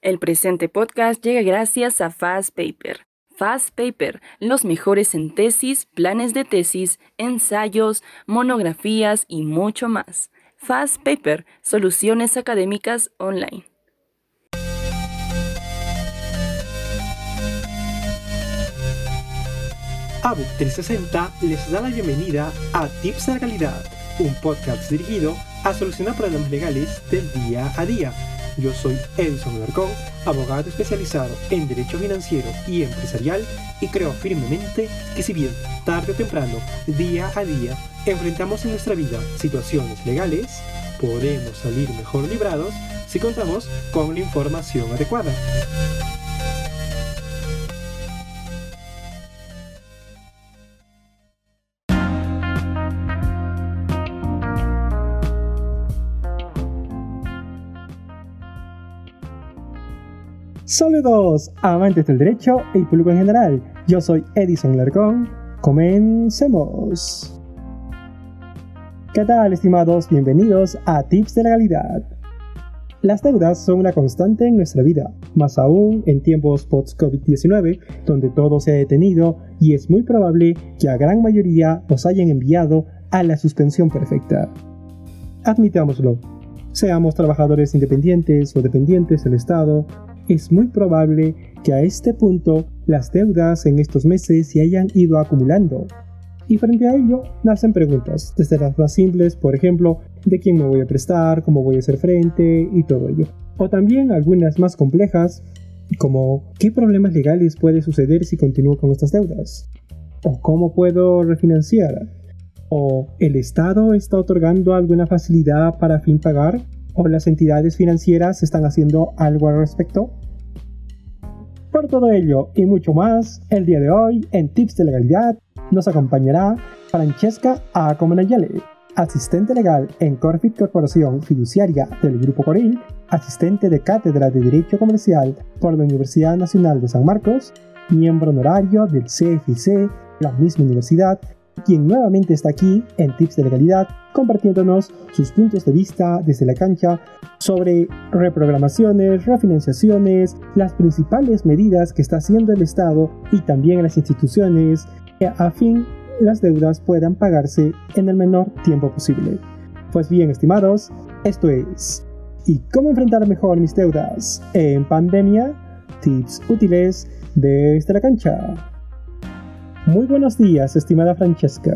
El presente podcast llega gracias a Fast Paper. Fast Paper, los mejores en tesis, planes de tesis, ensayos, monografías y mucho más. Fast Paper, soluciones académicas online. ABUC 360 les da la bienvenida a Tips de la Calidad, un podcast dirigido a solucionar problemas legales del día a día yo soy Edison Alarcón, abogado especializado en Derecho Financiero y Empresarial y creo firmemente que si bien tarde o temprano, día a día, enfrentamos en nuestra vida situaciones legales, podemos salir mejor librados si contamos con la información adecuada. Saludos, amantes del derecho y público en general. Yo soy Edison Larcón. Comencemos. ¿Qué tal, estimados? Bienvenidos a Tips de Legalidad. Las deudas son una constante en nuestra vida, más aún en tiempos post-COVID-19, donde todo se ha detenido y es muy probable que a gran mayoría nos hayan enviado a la suspensión perfecta. Admitámoslo, seamos trabajadores independientes o dependientes del Estado, es muy probable que a este punto las deudas en estos meses se hayan ido acumulando. Y frente a ello nacen preguntas, desde las más simples, por ejemplo, de quién me voy a prestar, cómo voy a hacer frente y todo ello. O también algunas más complejas, como qué problemas legales puede suceder si continúo con estas deudas. O cómo puedo refinanciar. O el Estado está otorgando alguna facilidad para fin pagar o las entidades financieras están haciendo algo al respecto? Por todo ello y mucho más, el día de hoy en Tips de Legalidad nos acompañará Francesca Acomanayale, asistente legal en Corfit Corporación Fiduciaria del Grupo Coril, asistente de Cátedra de Derecho Comercial por la Universidad Nacional de San Marcos, miembro honorario del CFC, la misma universidad, quien nuevamente está aquí en Tips de Legalidad compartiéndonos sus puntos de vista desde la cancha sobre reprogramaciones, refinanciaciones, las principales medidas que está haciendo el Estado y también las instituciones a fin las deudas puedan pagarse en el menor tiempo posible. Pues bien, estimados, esto es ¿Y cómo enfrentar mejor mis deudas en pandemia? Tips útiles desde la cancha. Muy buenos días, estimada Francesca.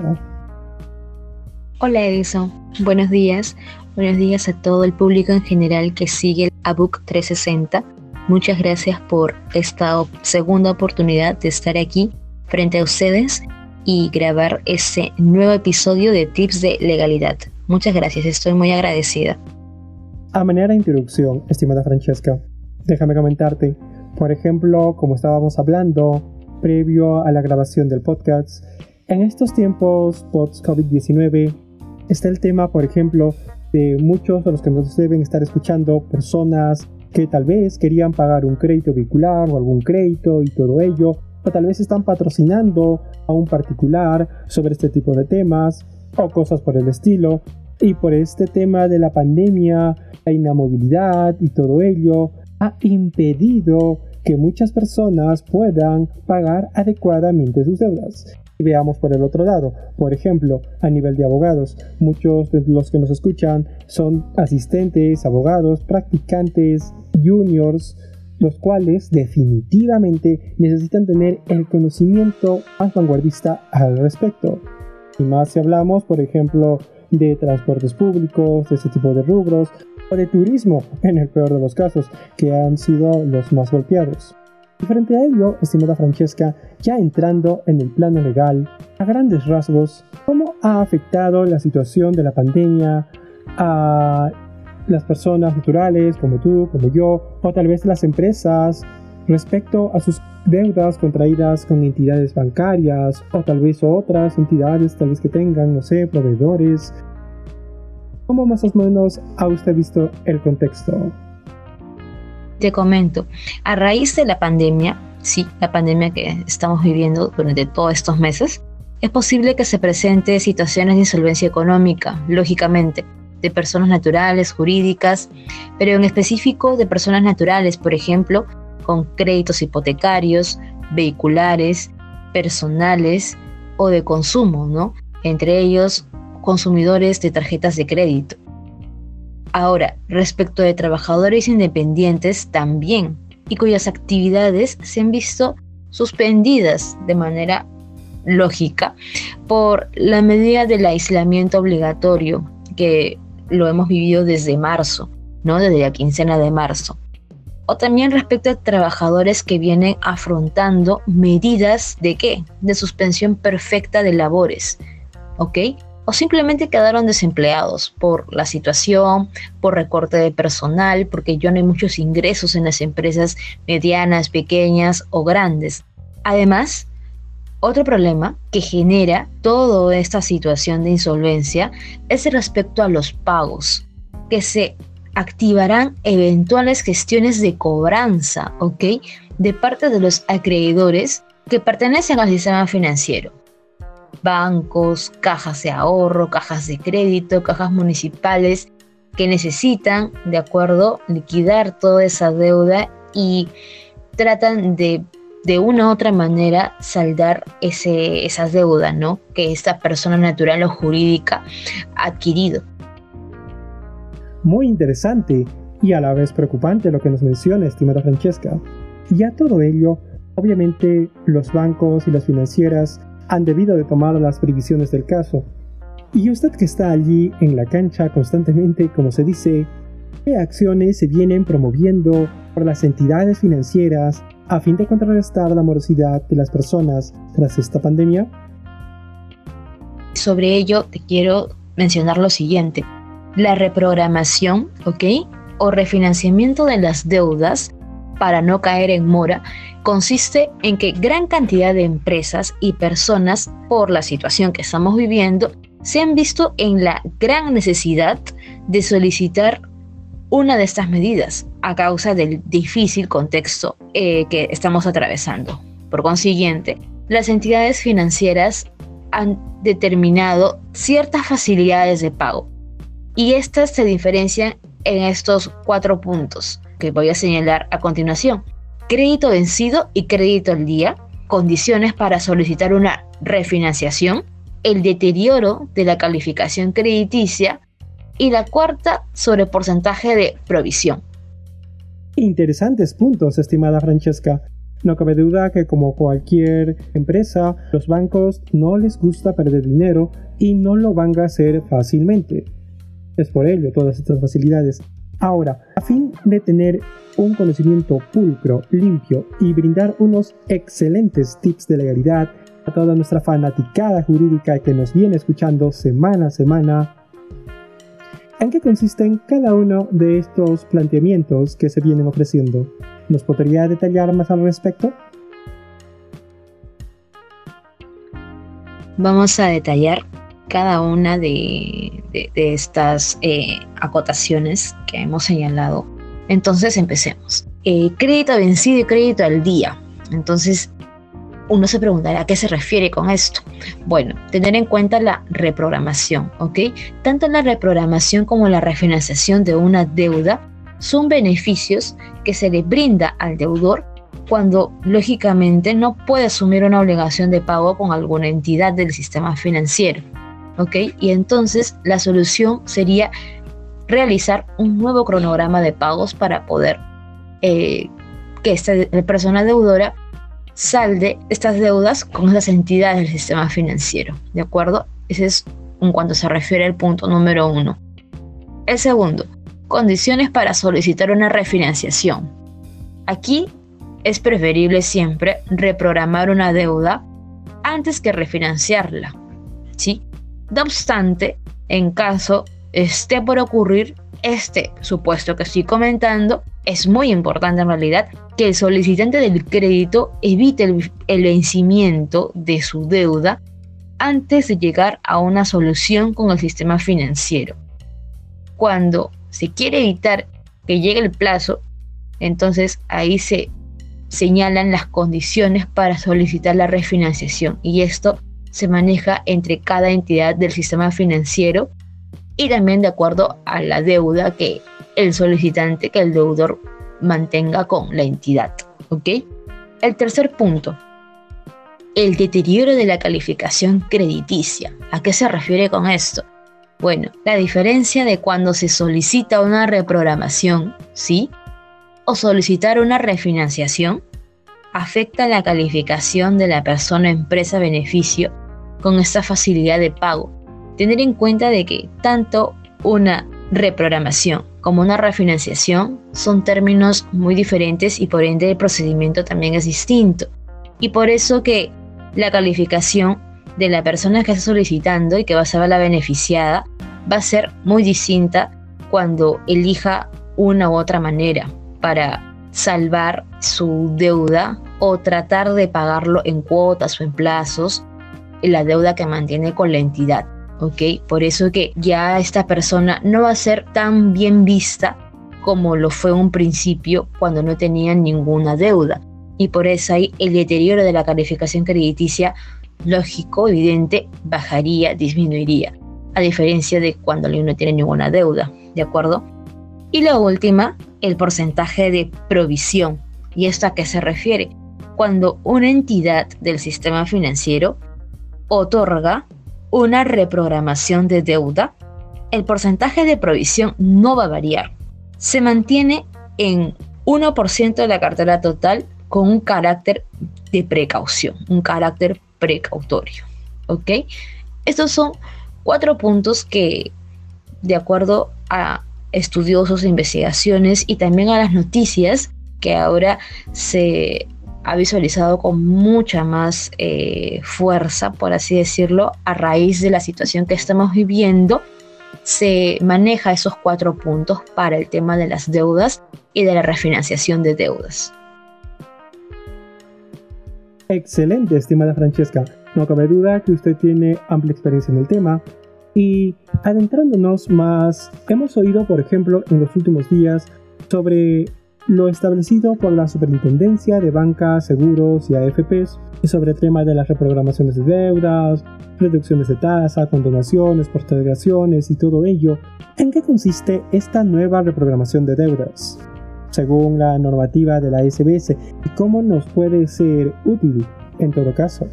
Hola Edison, buenos días. Buenos días a todo el público en general que sigue el ABUC 360. Muchas gracias por esta segunda oportunidad de estar aquí frente a ustedes y grabar este nuevo episodio de Tips de Legalidad. Muchas gracias, estoy muy agradecida. A manera de introducción, estimada Francesca, déjame comentarte, por ejemplo, como estábamos hablando previo a la grabación del podcast. En estos tiempos post-COVID-19 está el tema, por ejemplo, de muchos de los que nos deben estar escuchando, personas que tal vez querían pagar un crédito vehicular o algún crédito y todo ello, o tal vez están patrocinando a un particular sobre este tipo de temas o cosas por el estilo. Y por este tema de la pandemia, la inamovilidad y todo ello ha impedido que muchas personas puedan pagar adecuadamente sus deudas. Y veamos por el otro lado, por ejemplo, a nivel de abogados, muchos de los que nos escuchan son asistentes, abogados, practicantes, juniors, los cuales definitivamente necesitan tener el conocimiento más vanguardista al respecto. Y más si hablamos, por ejemplo, de transportes públicos, de ese tipo de rubros, de turismo, en el peor de los casos, que han sido los más golpeados. Y frente a ello, estimada Francesca, ya entrando en el plano legal, a grandes rasgos, ¿cómo ha afectado la situación de la pandemia a las personas naturales como tú, como yo, o tal vez las empresas respecto a sus deudas contraídas con entidades bancarias o tal vez otras entidades tal vez que tengan, no sé, proveedores ¿Cómo más o menos ha usted visto el contexto? Te comento, a raíz de la pandemia, sí, la pandemia que estamos viviendo durante todos estos meses, es posible que se presente situaciones de insolvencia económica, lógicamente, de personas naturales, jurídicas, pero en específico de personas naturales, por ejemplo, con créditos hipotecarios, vehiculares, personales o de consumo, ¿no? Entre ellos, consumidores de tarjetas de crédito. Ahora, respecto de trabajadores independientes también, y cuyas actividades se han visto suspendidas de manera lógica por la medida del aislamiento obligatorio que lo hemos vivido desde marzo, ¿no? Desde la quincena de marzo. O también respecto a trabajadores que vienen afrontando medidas de qué? De suspensión perfecta de labores, ¿ok? O simplemente quedaron desempleados por la situación, por recorte de personal, porque ya no hay muchos ingresos en las empresas medianas, pequeñas o grandes. Además, otro problema que genera toda esta situación de insolvencia es respecto a los pagos, que se activarán eventuales gestiones de cobranza, ¿ok? De parte de los acreedores que pertenecen al sistema financiero. Bancos, cajas de ahorro, cajas de crédito, cajas municipales que necesitan, de acuerdo, liquidar toda esa deuda y tratan de de una u otra manera saldar ese, esas deudas, ¿no? Que esta persona natural o jurídica ha adquirido. Muy interesante y a la vez preocupante lo que nos menciona, estimada Francesca. Y a todo ello, obviamente los bancos y las financieras han debido de tomar las previsiones del caso. Y usted que está allí en la cancha constantemente, como se dice, ¿qué acciones se vienen promoviendo por las entidades financieras a fin de contrarrestar la morosidad de las personas tras esta pandemia? Sobre ello te quiero mencionar lo siguiente. La reprogramación, ¿ok? O refinanciamiento de las deudas para no caer en mora consiste en que gran cantidad de empresas y personas, por la situación que estamos viviendo, se han visto en la gran necesidad de solicitar una de estas medidas a causa del difícil contexto eh, que estamos atravesando. Por consiguiente, las entidades financieras han determinado ciertas facilidades de pago y estas se diferencian en estos cuatro puntos que voy a señalar a continuación. Crédito vencido y crédito al día, condiciones para solicitar una refinanciación, el deterioro de la calificación crediticia, y la cuarta sobre porcentaje de provisión. Interesantes puntos, estimada Francesca. No cabe duda que como cualquier empresa, los bancos no les gusta perder dinero y no lo van a hacer fácilmente. Es por ello todas estas facilidades. Ahora, a fin de tener un conocimiento pulcro, limpio y brindar unos excelentes tips de legalidad a toda nuestra fanaticada jurídica que nos viene escuchando semana a semana, ¿En qué consisten cada uno de estos planteamientos que se vienen ofreciendo? ¿Nos podría detallar más al respecto? Vamos a detallar cada una de, estas eh, acotaciones que hemos señalado. Entonces empecemos. Eh, crédito vencido y crédito al día. Entonces, uno se preguntará a qué se refiere con esto. Bueno, tener en cuenta la reprogramación, ¿ok? Tanto la reprogramación como la refinanciación de una deuda son beneficios que se le brinda al deudor cuando lógicamente no puede asumir una obligación de pago con alguna entidad del sistema financiero. ¿Ok? Y entonces la solución sería realizar un nuevo cronograma de pagos para poder eh, que esta persona deudora salde estas deudas con las entidades del sistema financiero. ¿De acuerdo? Ese es en cuanto se refiere al punto número uno. El segundo, condiciones para solicitar una refinanciación. Aquí es preferible siempre reprogramar una deuda antes que refinanciarla. ¿sí? No obstante, en caso esté por ocurrir este supuesto que estoy comentando, es muy importante en realidad que el solicitante del crédito evite el, vencimiento de su deuda antes de llegar a una solución con el sistema financiero. Cuando se quiere evitar que llegue el plazo, entonces ahí se señalan las condiciones para solicitar la refinanciación y esto se maneja entre cada entidad del sistema financiero y también de acuerdo a la deuda que el solicitante, que el deudor mantenga con la entidad. ¿Ok? El tercer punto, el deterioro de la calificación crediticia. ¿A qué se refiere con esto? Bueno, la diferencia de cuando se solicita una reprogramación, ¿sí? O solicitar una refinanciación, afecta la calificación de la persona empresa-beneficio con esta facilidad de pago. Tener en cuenta de que tanto una reprogramación como una refinanciación son términos muy diferentes y por ende el procedimiento también es distinto. Y por eso que la calificación de la persona que está solicitando y que va a ser la beneficiada va a ser muy distinta cuando elija una u otra manera para salvar su deuda o tratar de pagarlo en cuotas o en plazos, la deuda que mantiene con la entidad. ¿ok? Por eso que ya esta persona no va a ser tan bien vista como lo fue un principio cuando no tenía ninguna deuda y por eso ahí el deterioro de la calificación crediticia, lógico, evidente, bajaría, disminuiría, a diferencia de cuando no tiene ninguna deuda, ¿de acuerdo? Y la última, el porcentaje de provisión. ¿Y esto a qué se refiere? Cuando una entidad del sistema financiero otorga una reprogramación de deuda, el porcentaje de provisión no va a variar. Se mantiene en 1% de la cartera total con un carácter de precaución, un carácter precautorio. ¿Ok? Estos son cuatro puntos que, de acuerdo a estudiosos, investigaciones y también a las noticias que ahora se ha visualizado con mucha más eh, fuerza, por así decirlo, a raíz de la situación que estamos viviendo, se maneja esos cuatro puntos para el tema de las deudas y de la refinanciación de deudas. Excelente, estimada Francesca. No cabe duda que usted tiene amplia experiencia en el tema. Y adentrándonos más, hemos oído, por ejemplo, en los últimos días sobre lo establecido por la Superintendencia de Banca, Seguros y AFPs y sobre el tema de las reprogramaciones de deudas, reducciones de tasa, condonaciones, postergaciones y todo ello. ¿En qué consiste esta nueva reprogramación de deudas? según la normativa de la SBS y cómo nos puede ser útil en todo caso.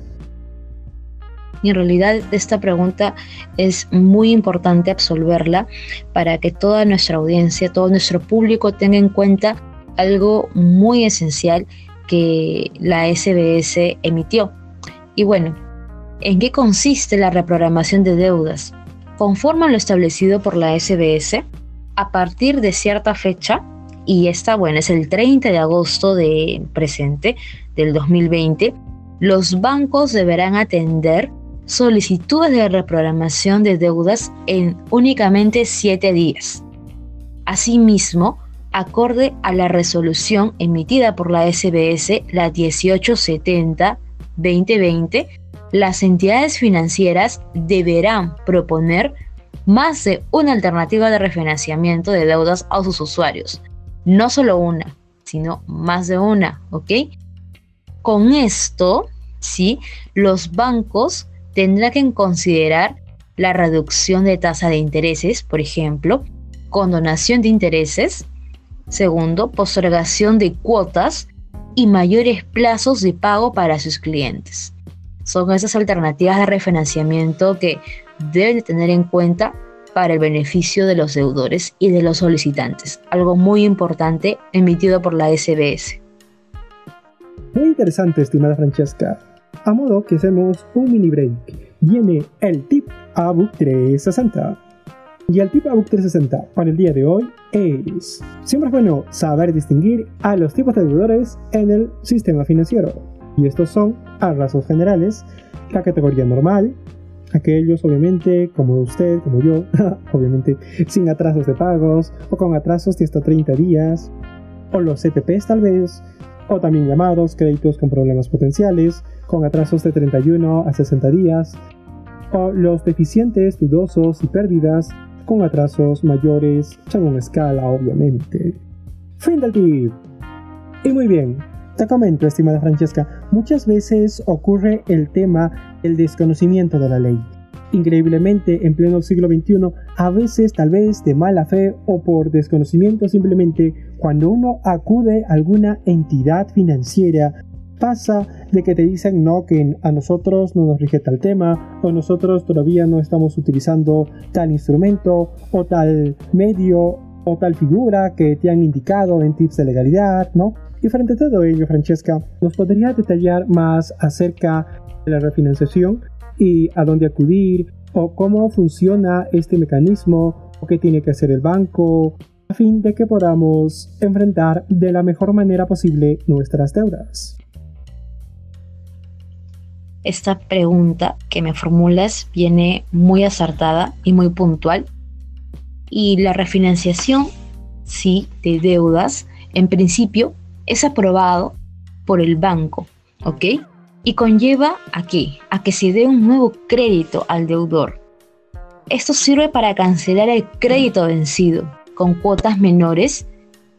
En realidad esta pregunta es muy importante absolverla para que toda nuestra audiencia, todo nuestro público tenga en cuenta algo muy esencial que la SBS emitió. Y bueno, ¿en qué consiste la reprogramación de deudas? Conforme a lo establecido por la SBS, a partir de cierta fecha, y esta, bueno, es el 30 de agosto de presente del 2020, los bancos deberán atender solicitudes de reprogramación de deudas en únicamente 7 días. Asimismo, acorde a la resolución emitida por la SBS, la 1870-2020, las entidades financieras deberán proponer más de una alternativa de refinanciamiento de deudas a sus usuarios, no solo una, sino más de una, ¿ok? Con esto, ¿sí? Los bancos tendrán que considerar la reducción de tasa de intereses, por ejemplo, condonación de intereses, segundo, postergación de cuotas y mayores plazos de pago para sus clientes. Son esas alternativas de refinanciamiento que deben tener en cuenta para el beneficio de los deudores y de los solicitantes, algo muy importante emitido por la SBS. Muy interesante, estimada Francesca. A modo que hacemos un mini break, viene el tip ABUC 360. Y el tip ABUC 360 para el día de hoy es: siempre es bueno saber distinguir a los tipos de deudores en el sistema financiero. Y estos son, a rasgos generales, la categoría normal, aquellos obviamente como usted, como yo, obviamente sin atrasos de pagos o con atrasos de hasta 30 días, o los CPPs tal vez, o también llamados créditos con problemas potenciales, con atrasos de 31 a 60 días, o los deficientes, dudosos y pérdidas con atrasos mayores según escala obviamente. Fin del tip. Y muy bien, te comento, estimada Francesca, muchas veces ocurre el tema del desconocimiento de la ley. Increíblemente, en pleno siglo XXI, a veces tal vez de mala fe o por desconocimiento simplemente, cuando uno acude a alguna entidad financiera, pasa de que te dicen no, que a nosotros no nos rige tal tema, o nosotros todavía no estamos utilizando tal instrumento, o tal medio, o tal figura que te han indicado en tips de legalidad, ¿no? Y frente a todo ello, Francesca, ¿nos podría detallar más acerca de la refinanciación y a dónde acudir o cómo funciona este mecanismo o qué tiene que hacer el banco a fin de que podamos enfrentar de la mejor manera posible nuestras deudas? Esta pregunta que me formulas viene muy acertada y muy puntual. Y la refinanciación, sí, de deudas, en principio es aprobado por el banco, ¿ok? Y conlleva a qué? A que se dé un nuevo crédito al deudor. Esto sirve para cancelar el crédito vencido con cuotas menores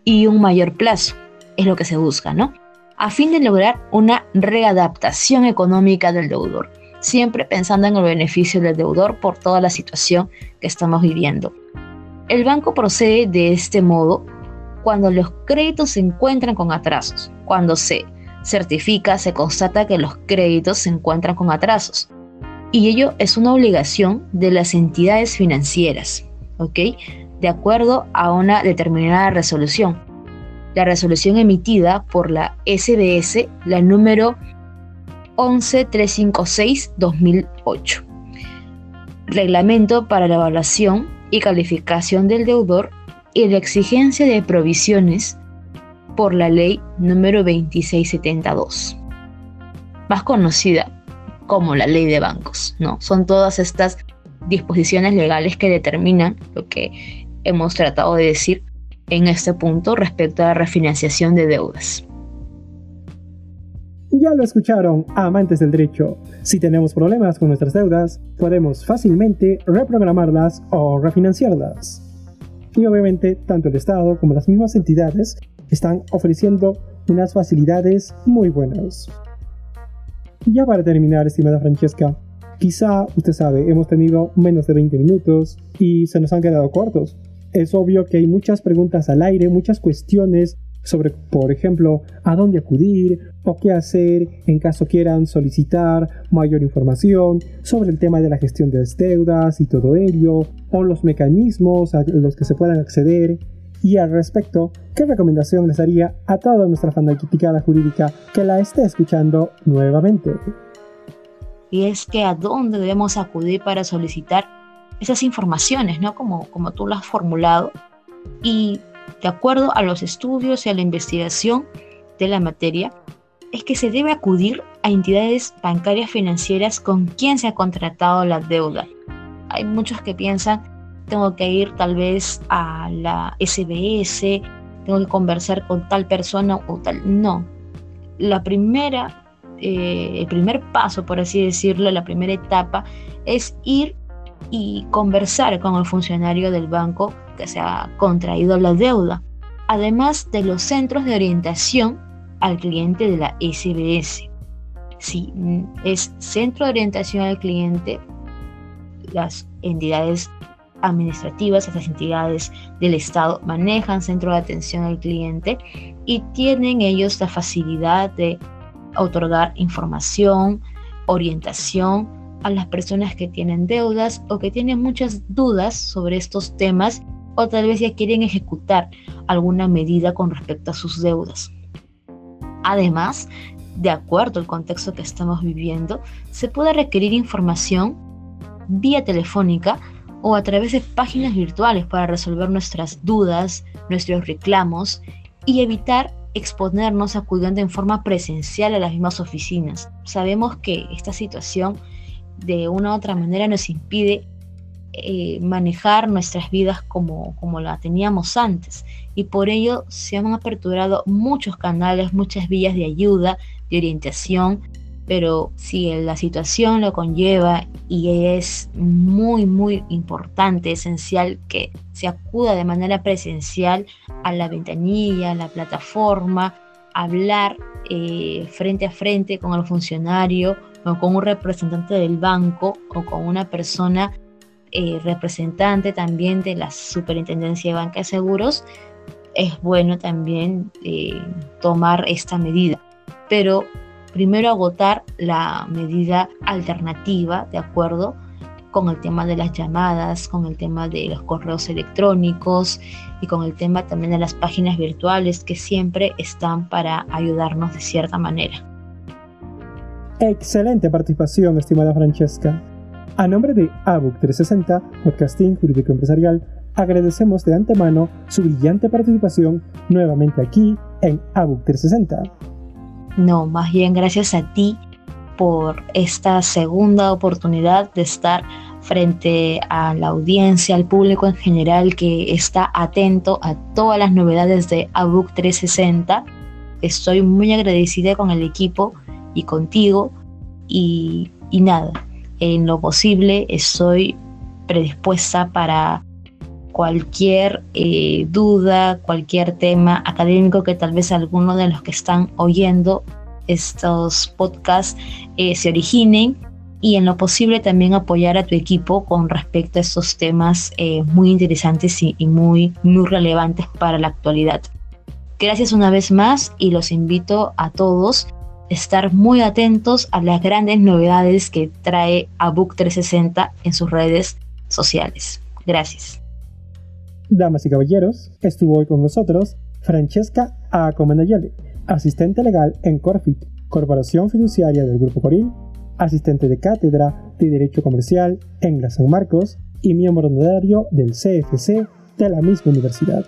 y un mayor plazo. Es lo que se busca, ¿no? A fin de lograr una readaptación económica del deudor, siempre pensando en el beneficio del deudor por toda la situación que estamos viviendo. El banco procede de este modo cuando los créditos se encuentran con atrasos, cuando se certifica, se constata que los créditos se encuentran con atrasos. Y ello es una obligación de las entidades financieras, ¿ok? De acuerdo a una determinada resolución la resolución emitida por la SBS, la número 11356-2008. Reglamento para la evaluación y calificación del deudor y la exigencia de provisiones por la ley número 2672, más conocida como la ley de bancos, ¿no? Son todas estas disposiciones legales que determinan lo que hemos tratado de decir en este punto respecto a la refinanciación de deudas. Ya lo escucharon, amantes del derecho. Si tenemos problemas con nuestras deudas, podemos fácilmente reprogramarlas o refinanciarlas. Y obviamente, tanto el Estado como las mismas entidades están ofreciendo unas facilidades muy buenas. Ya para terminar, estimada Francesca, quizá usted sabe, hemos tenido menos de 20 minutos y se nos han quedado cortos es obvio que hay muchas preguntas al aire, muchas cuestiones sobre, por ejemplo, a dónde acudir o qué hacer en caso quieran solicitar mayor información sobre el tema de la gestión de las deudas y todo ello, o los mecanismos a los que se puedan acceder. Y al respecto, ¿qué recomendación les haría a toda nuestra fanaticada jurídica que la esté escuchando nuevamente? Y es que a dónde debemos acudir para solicitar esas informaciones, ¿no? Como, como tú lo has formulado. Y de acuerdo a los estudios y a la investigación de la materia, es que se debe acudir a entidades bancarias financieras con quien se ha contratado la deuda. Hay muchos que piensan, tengo que ir tal vez a la SBS, tengo que conversar con tal persona o tal. No. La primera, eh, el primer paso, por así decirlo, la primera etapa es ir y conversar con el funcionario del banco que se ha contraído la deuda, además de los centros de orientación al cliente de la SBS. Si es centro de orientación al cliente, las entidades administrativas, esas entidades del Estado manejan centro de atención al cliente y tienen ellos la facilidad de otorgar información, orientación a las personas que tienen deudas o que tienen muchas dudas sobre estos temas o tal vez ya quieren ejecutar alguna medida con respecto a sus deudas. Además, de acuerdo al contexto que estamos viviendo, se puede requerir información vía telefónica o a través de páginas virtuales para resolver nuestras dudas, nuestros reclamos y evitar exponernos acudiendo en forma presencial a las mismas oficinas. Sabemos que esta situación de una u otra manera nos impide eh, manejar nuestras vidas como, como la teníamos antes. Y por ello se han aperturado muchos canales, muchas vías de ayuda, de orientación, pero si la situación lo conlleva y es muy, muy importante, esencial que se acuda de manera presencial a la ventanilla, a la plataforma, hablar eh, frente a frente con el funcionario o con un representante del banco o con una persona eh, representante también de la Superintendencia de Banca de Seguros, es bueno también eh, tomar esta medida. Pero primero agotar la medida alternativa, ¿de acuerdo? Con el tema de las llamadas, con el tema de los correos electrónicos y con el tema también de las páginas virtuales que siempre están para ayudarnos de cierta manera. Excelente participación, estimada Francesca. A nombre de ABUC 360, Podcasting Jurídico Empresarial, agradecemos de antemano su brillante participación nuevamente aquí en ABUC 360. No, más bien gracias a ti por esta segunda oportunidad de estar frente a la audiencia, al público en general que está atento a todas las novedades de ABUC 360. Estoy muy agradecida con el equipo y contigo y, y nada, en lo posible estoy predispuesta para cualquier eh, duda, cualquier tema académico que tal vez alguno de los que están oyendo estos podcasts eh, se originen y en lo posible también apoyar a tu equipo con respecto a estos temas eh, muy interesantes y, y, muy, muy relevantes para la actualidad. Gracias una vez más y los invito a todos estar muy atentos a las grandes novedades que trae ABUC 360 en sus redes sociales. Gracias. Damas y caballeros, estuvo hoy con nosotros Francesca Acomenayale, asistente legal en Corfit, corporación fiduciaria del Grupo Coril, asistente de cátedra de Derecho Comercial en la San Marcos y miembro honorario del CFC de la misma universidad.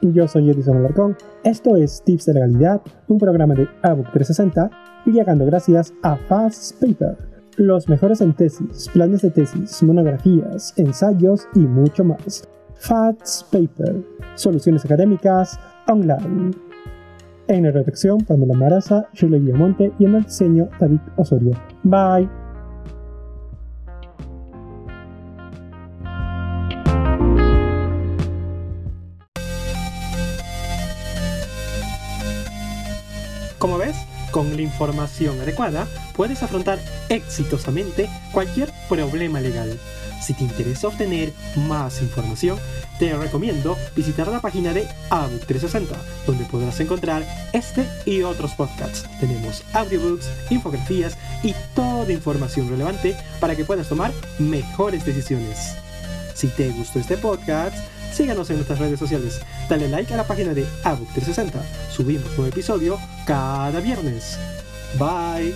Yo soy Edison Alarcón, esto es Tips de Legalidad, un programa de ABUC 360, llegando gracias a Fast Paper, los mejores en tesis, planes de tesis, monografías, ensayos y mucho más FATS Paper, Soluciones Académicas Online. En la redacción, Pamela Maraza, Shirley Villamonte y en el diseño, David Osorio. Bye. Como ves, con la información adecuada puedes afrontar exitosamente cualquier problema legal. Si te interesa obtener más información, te recomiendo visitar la página de ABUC 360, donde podrás encontrar este y otros podcasts. Tenemos audiobooks, infografías y toda información relevante para que puedas tomar mejores decisiones. Si te gustó este podcast, síganos en nuestras redes sociales. Dale like a la página de ABUC 360. Subimos un episodio cada viernes. Bye.